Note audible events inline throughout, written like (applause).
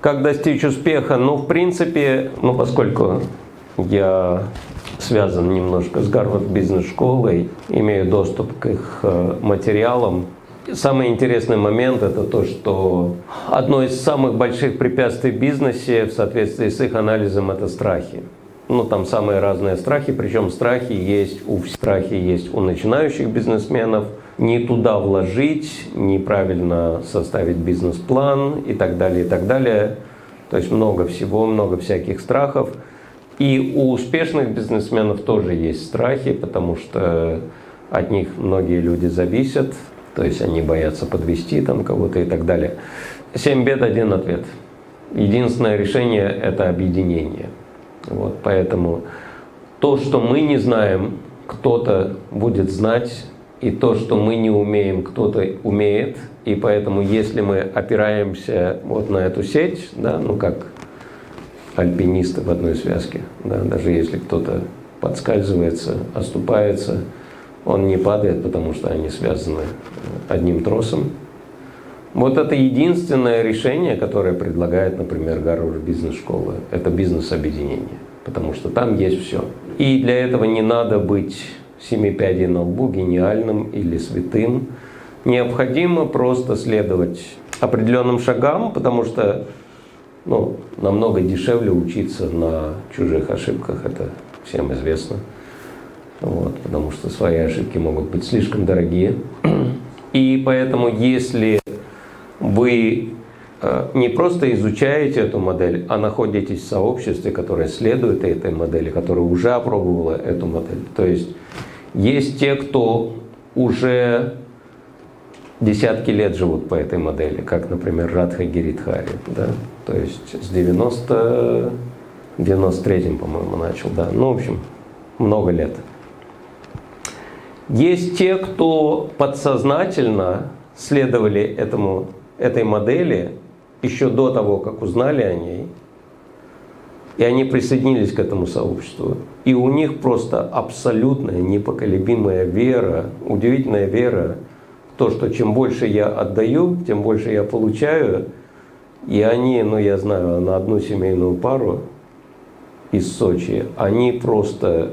Как достичь успеха? Ну, в принципе, ну, поскольку я связан немножко с Гарвард бизнес-школой, имею доступ к их э, материалам. Самый интересный момент – это то, что одно из самых больших препятствий в бизнесе в соответствии с их анализом – это страхи. Ну, там самые разные страхи, причем страхи есть у страхи есть у начинающих бизнесменов – не туда вложить, неправильно составить бизнес-план и так далее, и так далее. То есть много всего, много всяких страхов. И у успешных бизнесменов тоже есть страхи, потому что от них многие люди зависят, то есть они боятся подвести там кого-то и так далее. Семь бед, один ответ. Единственное решение – это объединение. Вот, поэтому то, что мы не знаем, кто-то будет знать, и то, что мы не умеем, кто-то умеет, и поэтому если мы опираемся вот на эту сеть, да, ну как альпинисты в одной связке, да, даже если кто-то подскальзывается, оступается, он не падает, потому что они связаны одним тросом. Вот это единственное решение, которое предлагает, например, Гарвард бизнес-школа. Это бизнес-объединение, потому что там есть все. И для этого не надо быть семи пядей на лбу, гениальным или святым. Необходимо просто следовать определенным шагам, потому что ну, намного дешевле учиться на чужих ошибках, это всем известно. Вот, потому что свои ошибки могут быть слишком дорогие. (clears throat) И поэтому, если вы не просто изучаете эту модель, а находитесь в сообществе, которое следует этой модели, которое уже опробовало эту модель, то есть есть те, кто уже десятки лет живут по этой модели, как, например, Радха Гиридхари, да, то есть с 90 93-м, по-моему, начал, да, ну, в общем, много лет. Есть те, кто подсознательно следовали этому, этой модели еще до того, как узнали о ней, и они присоединились к этому сообществу. И у них просто абсолютная непоколебимая вера, удивительная вера в то, что чем больше я отдаю, тем больше я получаю. И они, ну я знаю, на одну семейную пару из Сочи, они просто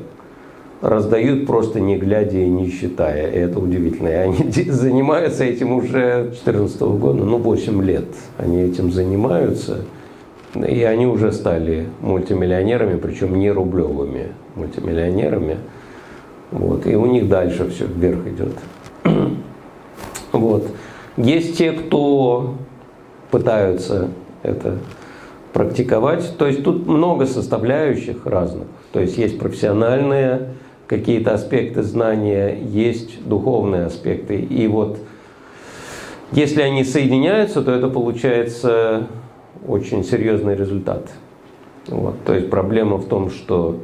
раздают просто не глядя и не считая. И это удивительно. И они (laughs) занимаются этим уже 2014 года, ну 8 лет. Они этим занимаются. И они уже стали мультимиллионерами, причем не рублевыми мультимиллионерами. Вот. И у них дальше все вверх идет. (clears throat) Вот. Есть те, кто пытаются это практиковать. То есть тут много составляющих разных. То есть есть профессиональные какие-то аспекты знания, есть духовные аспекты. И вот если они соединяются, то это получается очень серьезный результат. Вот. То есть проблема в том, что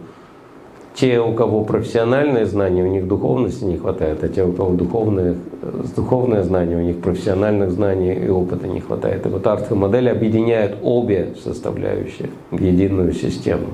те, у кого профессиональные знания, у них духовности не хватает, а те, у кого духовные, духовные знания, у них профессиональных знаний и опыта не хватает. И вот артха модель объединяет обе составляющие в единую систему.